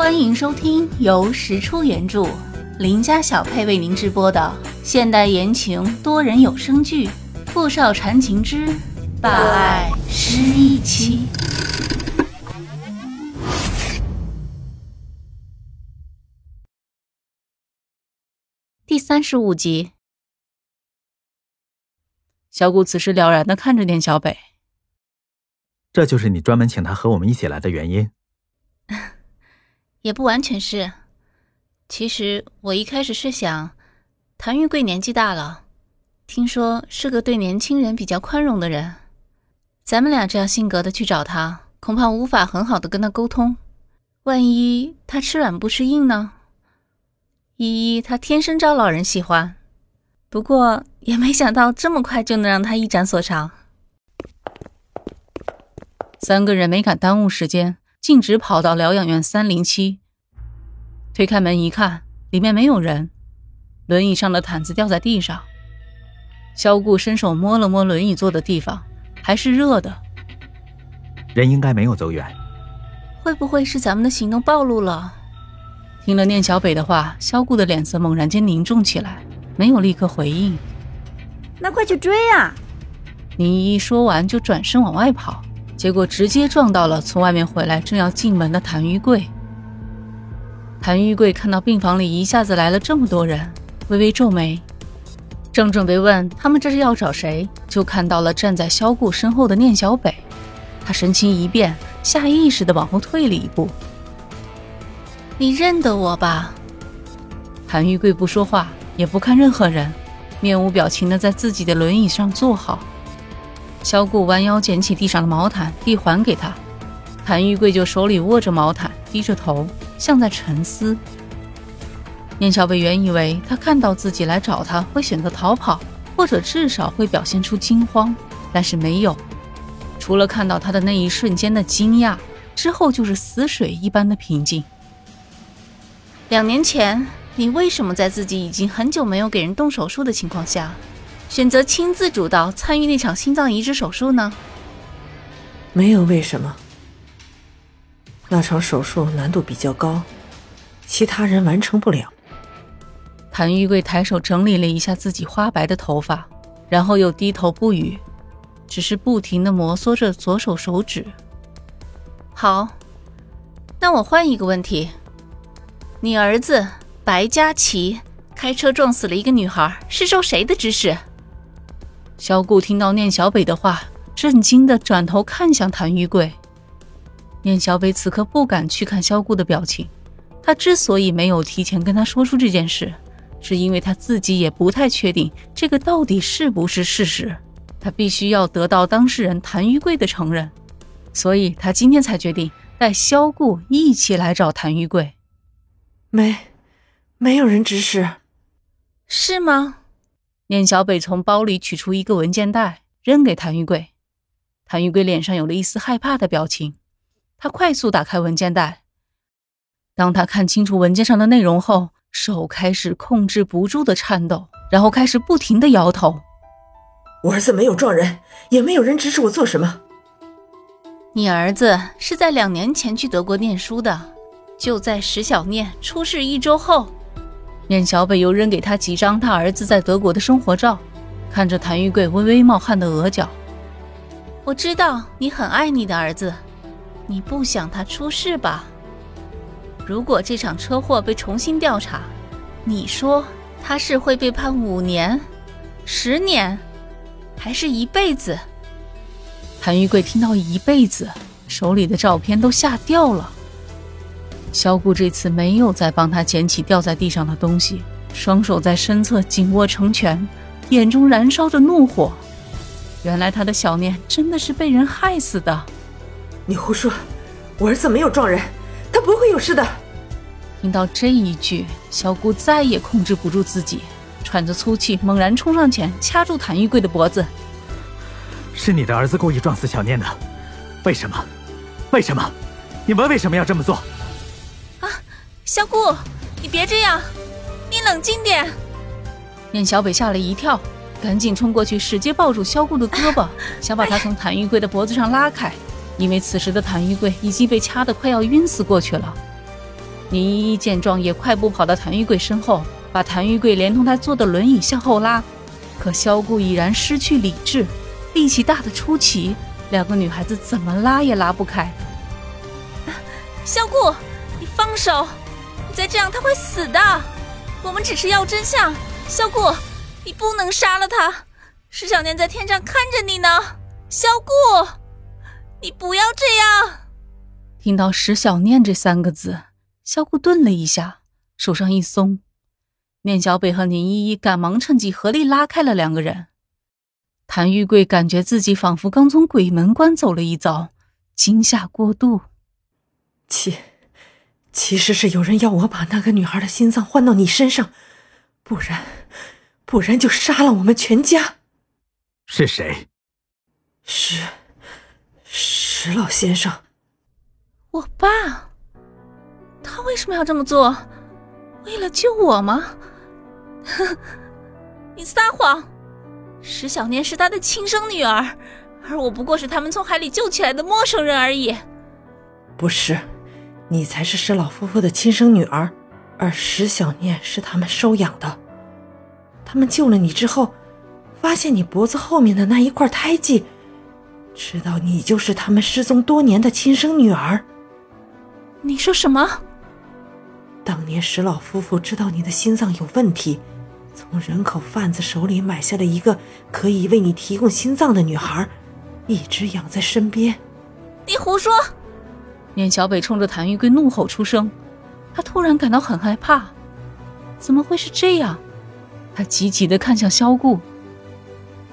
欢迎收听由石出原著、林家小配为您直播的现代言情多人有声剧《富少缠情之霸爱失忆妻》第三十五集。小谷此时了然的看着店小北，这就是你专门请他和我们一起来的原因。也不完全是，其实我一开始是想，谭玉贵年纪大了，听说是个对年轻人比较宽容的人，咱们俩这样性格的去找他，恐怕无法很好的跟他沟通，万一他吃软不吃硬呢？依依他天生招老人喜欢，不过也没想到这么快就能让他一展所长。三个人没敢耽误时间。径直跑到疗养院三零七，推开门一看，里面没有人，轮椅上的毯子掉在地上。萧顾伸手摸了摸轮椅坐的地方，还是热的。人应该没有走远。会不会是咱们的行动暴露了？听了念小北的话，萧顾的脸色猛然间凝重起来，没有立刻回应。那快去追啊！林依依说完就转身往外跑。结果直接撞到了从外面回来正要进门的谭玉贵。谭玉贵看到病房里一下子来了这么多人，微微皱眉，正准备问他们这是要找谁，就看到了站在萧顾身后的念小北。他神情一变，下意识的往后退了一步。你认得我吧？谭玉贵不说话，也不看任何人，面无表情的在自己的轮椅上坐好。萧顾弯腰捡起地上的毛毯，递还给他。谭玉贵就手里握着毛毯，低着头，像在沉思。念小北原以为他看到自己来找他会选择逃跑，或者至少会表现出惊慌，但是没有。除了看到他的那一瞬间的惊讶，之后就是死水一般的平静。两年前，你为什么在自己已经很久没有给人动手术的情况下？选择亲自主导参与那场心脏移植手术呢？没有为什么。那场手术难度比较高，其他人完成不了。谭玉贵抬手整理了一下自己花白的头发，然后又低头不语，只是不停的摩挲着左手手指。好，那我换一个问题：你儿子白佳琪开车撞死了一个女孩，是受谁的指使？萧顾听到念小北的话，震惊的转头看向谭玉贵。念小北此刻不敢去看萧顾的表情，他之所以没有提前跟他说出这件事，是因为他自己也不太确定这个到底是不是事实。他必须要得到当事人谭玉贵的承认，所以他今天才决定带萧顾一起来找谭玉贵。没，没有人指使，是吗？念小北从包里取出一个文件袋，扔给谭玉贵。谭玉贵脸上有了一丝害怕的表情，他快速打开文件袋。当他看清楚文件上的内容后，手开始控制不住的颤抖，然后开始不停的摇头。我儿子没有撞人，也没有人指使我做什么。你儿子是在两年前去德国念书的，就在石小念出事一周后。念小北又扔给他几张他儿子在德国的生活照，看着谭玉贵微微冒汗的额角，我知道你很爱你的儿子，你不想他出事吧？如果这场车祸被重新调查，你说他是会被判五年、十年，还是一辈子？谭玉贵听到一辈子，手里的照片都吓掉了。萧顾这次没有再帮他捡起掉在地上的东西，双手在身侧紧握成拳，眼中燃烧着怒火。原来他的小念真的是被人害死的。你胡说，我儿子没有撞人，他不会有事的。听到这一句，小顾再也控制不住自己，喘着粗气，猛然冲上前掐住谭玉贵的脖子：“是你的儿子故意撞死小念的，为什么？为什么？你们为什么要这么做？”小顾，你别这样，你冷静点。念小北吓了一跳，赶紧冲过去，使劲抱住萧顾的胳膊，想把他从谭玉贵的脖子上拉开。因为此时的谭玉贵已经被掐得快要晕死过去了。宁依依见状，也快步跑到谭玉贵身后，把谭玉贵连同他坐的轮椅向后拉。可萧顾已然失去理智，力气大的出奇，两个女孩子怎么拉也拉不开。萧顾，你放手！你再这样，他会死的。我们只是要真相。萧顾，你不能杀了他。石小念在天上看着你呢。萧顾，你不要这样。听到“石小念”这三个字，萧顾顿了一下，手上一松，念小北和林依依赶忙趁机合力拉开了两个人。谭玉贵感觉自己仿佛刚从鬼门关走了一遭，惊吓过度。其，其实是有人要我把那个女孩的心脏换到你身上，不然，不然就杀了我们全家。是谁？石，石老先生。我爸，他为什么要这么做？为了救我吗？你撒谎！石小念是他的亲生女儿，而我不过是他们从海里救起来的陌生人而已。不是。你才是石老夫妇的亲生女儿，而石小念是他们收养的。他们救了你之后，发现你脖子后面的那一块胎记，知道你就是他们失踪多年的亲生女儿。你说什么？当年石老夫妇知道你的心脏有问题，从人口贩子手里买下了一个可以为你提供心脏的女孩，一直养在身边。你胡说！念小北冲着谭玉贵怒吼出声，他突然感到很害怕，怎么会是这样？他急急地看向萧顾，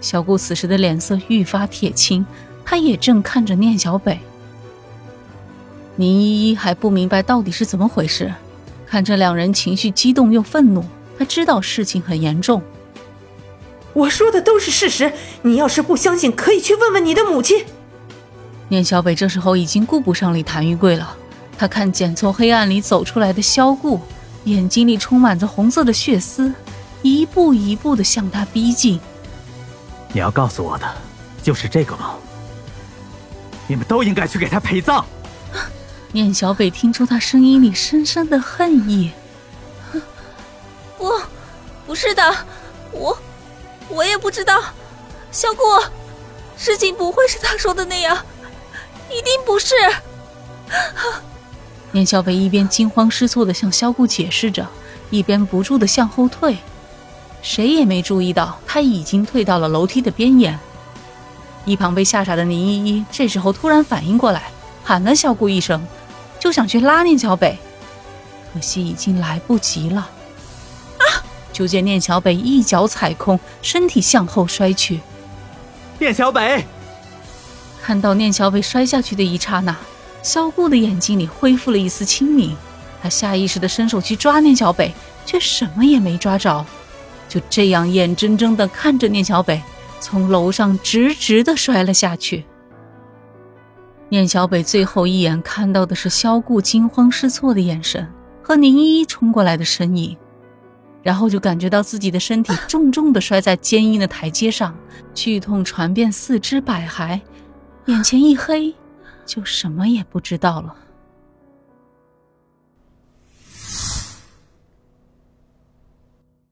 萧顾此时的脸色愈发铁青，他也正看着念小北。宁依依还不明白到底是怎么回事，看着两人情绪激动又愤怒，他知道事情很严重。我说的都是事实，你要是不相信，可以去问问你的母亲。念小北这时候已经顾不上理谭玉贵了，他看见从黑暗里走出来的萧顾，眼睛里充满着红色的血丝，一步一步的向他逼近。你要告诉我的，就是这个吗？你们都应该去给他陪葬。念小北听出他声音里深深的恨意。不，不是的，我，我也不知道，萧顾，事情不会是他说的那样。一定不是。念小北一边惊慌失措的向萧顾解释着，一边不住的向后退。谁也没注意到他已经退到了楼梯的边沿。一旁被吓傻的宁依依这时候突然反应过来，喊了萧顾一声，就想去拉念小北，可惜已经来不及了。啊！就见念小北一脚踩空，身体向后摔去。念小北。看到念小北摔下去的一刹那，萧顾的眼睛里恢复了一丝清明。他下意识地伸手去抓念小北，却什么也没抓着，就这样眼睁睁地看着念小北从楼上直直地摔了下去。念小北最后一眼看到的是萧顾惊慌失措的眼神和宁依依冲过来的身影，然后就感觉到自己的身体重重地摔在坚硬的台阶上，剧痛传遍四肢百骸。眼前一黑，就什么也不知道了。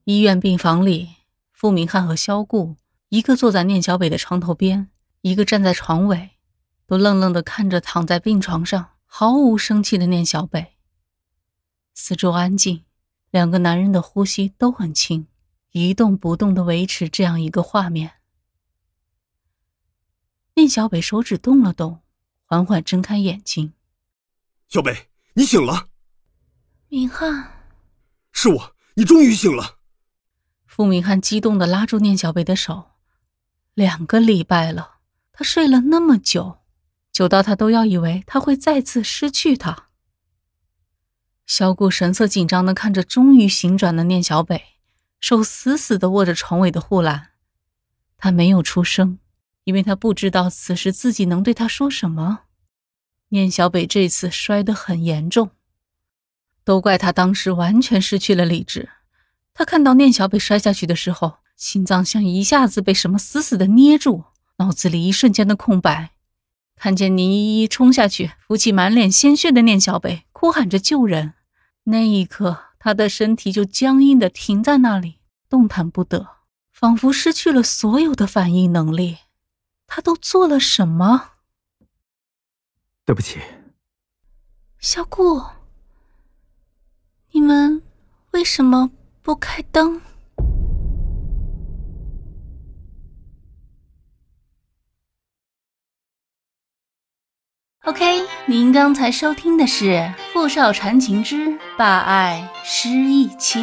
医院病房里，傅明翰和萧顾，一个坐在念小北的床头边，一个站在床尾，都愣愣的看着躺在病床上毫无生气的念小北。四周安静，两个男人的呼吸都很轻，一动不动的维持这样一个画面。念小北手指动了动，缓缓睁开眼睛。小北，你醒了。明翰，是我，你终于醒了。傅明翰激动的拉住念小北的手。两个礼拜了，他睡了那么久，久到他都要以为他会再次失去他。小顾神色紧张的看着终于醒转的念小北，手死死的握着床尾的护栏，他没有出声。因为他不知道此时自己能对他说什么。念小北这次摔得很严重，都怪他当时完全失去了理智。他看到念小北摔下去的时候，心脏像一下子被什么死死的捏住，脑子里一瞬间的空白。看见宁依依冲下去，扶起满脸鲜血的念小北，哭喊着救人，那一刻，他的身体就僵硬的停在那里，动弹不得，仿佛失去了所有的反应能力。他都做了什么？对不起，小顾，你们为什么不开灯？OK，您刚才收听的是《傅少传情之霸爱失忆妻》。